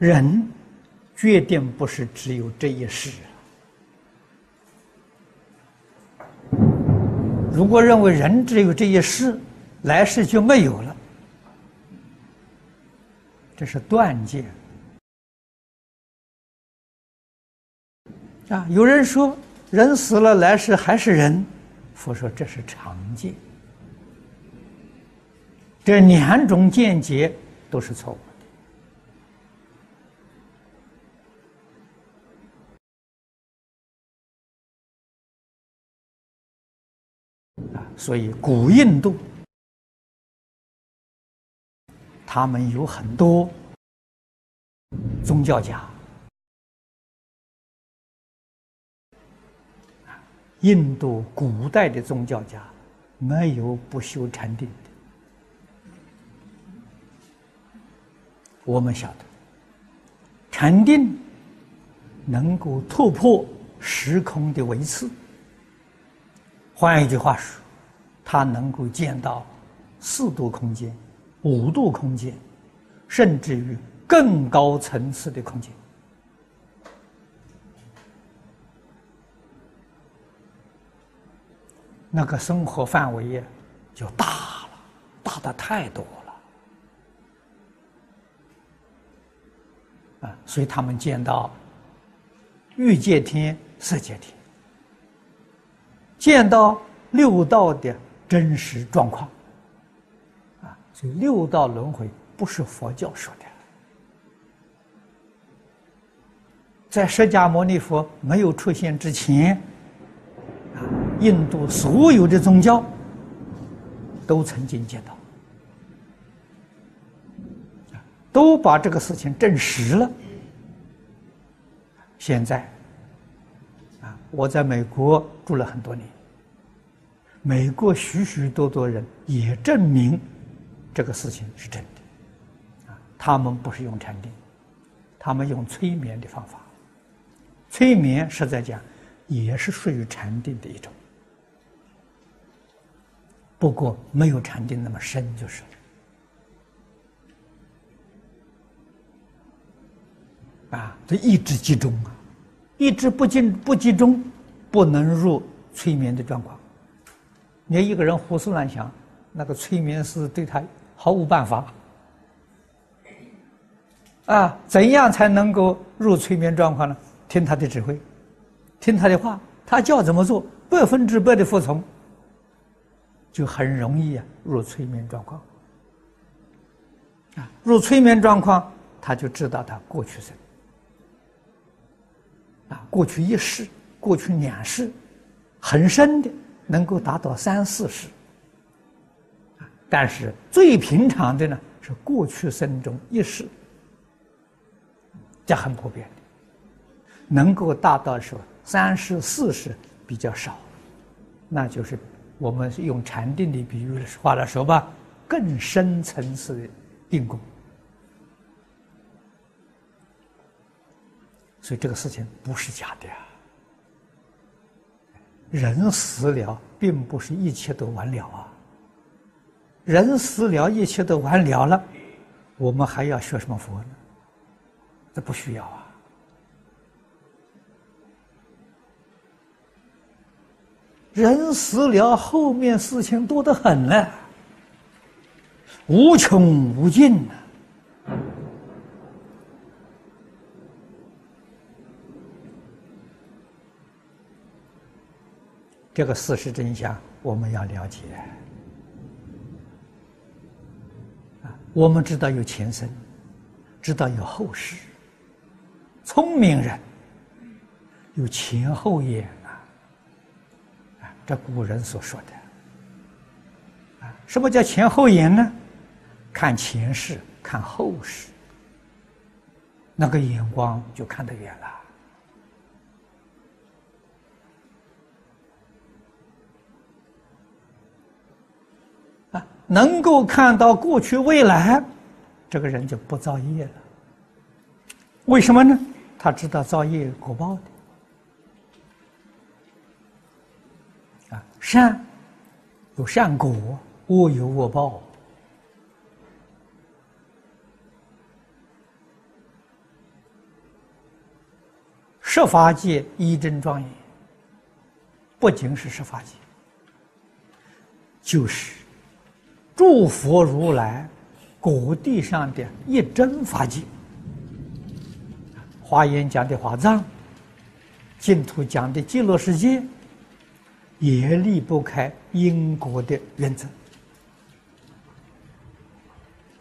人决定不是只有这一世。如果认为人只有这一世，来世就没有了，这是断见。啊，有人说人死了来世还是人，佛说这是常见。这两种见解都是错误所以古印度他们有很多宗教家，印度古代的宗教家没有不修禅定的。我们晓得，禅定能够突破时空的维次。换一句话说，他能够见到四度空间、五度空间，甚至于更高层次的空间。那个生活范围呀，就大了，大的太多了。啊，所以他们见到欲界天、色界天，见到六道的真实状况。啊，所以六道轮回不是佛教说的，在释迦牟尼佛没有出现之前，啊，印度所有的宗教都曾经见到。都把这个事情证实了。现在，啊，我在美国住了很多年，美国许许多多人也证明这个事情是真的。啊，他们不是用禅定，他们用催眠的方法。催眠实在讲也是属于禅定的一种，不过没有禅定那么深，就是。啊，这意志集中啊，意志不集不集中，不能入催眠的状况。你一个人胡思乱想，那个催眠师对他毫无办法。啊，怎样才能够入催眠状况呢？听他的指挥，听他的话，他叫怎么做，百分之百的服从，就很容易啊入催眠状况。啊，入催眠状况，他就知道他过去生。啊，过去一世，过去两世，很深的，能够达到三四十。但是最平常的呢，是过去生中一世，这很普遍的。能够达到说三十四十比较少，那就是我们用禅定的比喻话来说吧，更深层次的定功。所以这个事情不是假的呀。人死了，并不是一切都完了啊。人死了，一切都完了了，我们还要学什么佛呢？这不需要啊。人死了，后面事情多得很呢，无穷无尽呢。这个事实真相，我们要了解。啊，我们知道有前生，知道有后世。聪明人有前后眼啊！啊，这古人所说的。啊，什么叫前后眼呢？看前世，看后世，那个眼光就看得远了。能够看到过去未来，这个人就不造业了。为什么呢？他知道造业果报的啊，善有善果，恶有恶报十法界一真庄严，不仅是十法界，就是诸佛如来各地上的一真法界。华严讲的华藏，净土讲的极乐世界，也离不开因果的原则。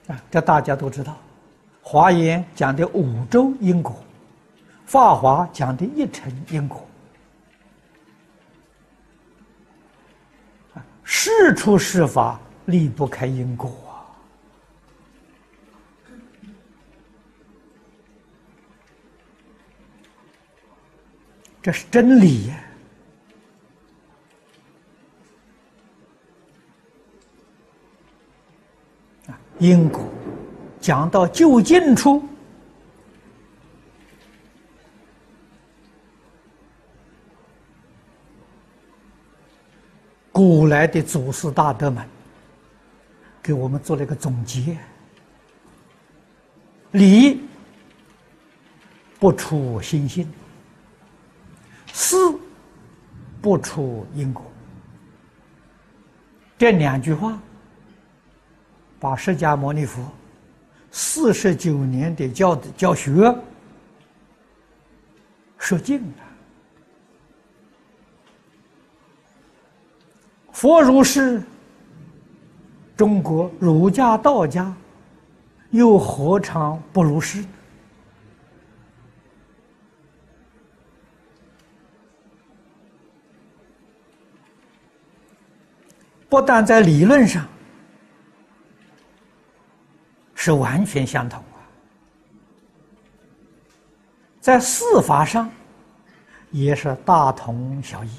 啊，这大家都知道。华严讲的五洲因果，法华讲的一尘因果。啊，事出事法离不开因果啊，这是真理呀。啊因果讲到究竟处，古来的祖师大德们给我们做了一个总结：理不出心性，事不出因果。这两句话。把释迦牟尼佛四十九年的教教学说尽了。佛如是，中国儒家、道家又何尝不如是？不但在理论上。是完全相同啊，在事法上也是大同小异。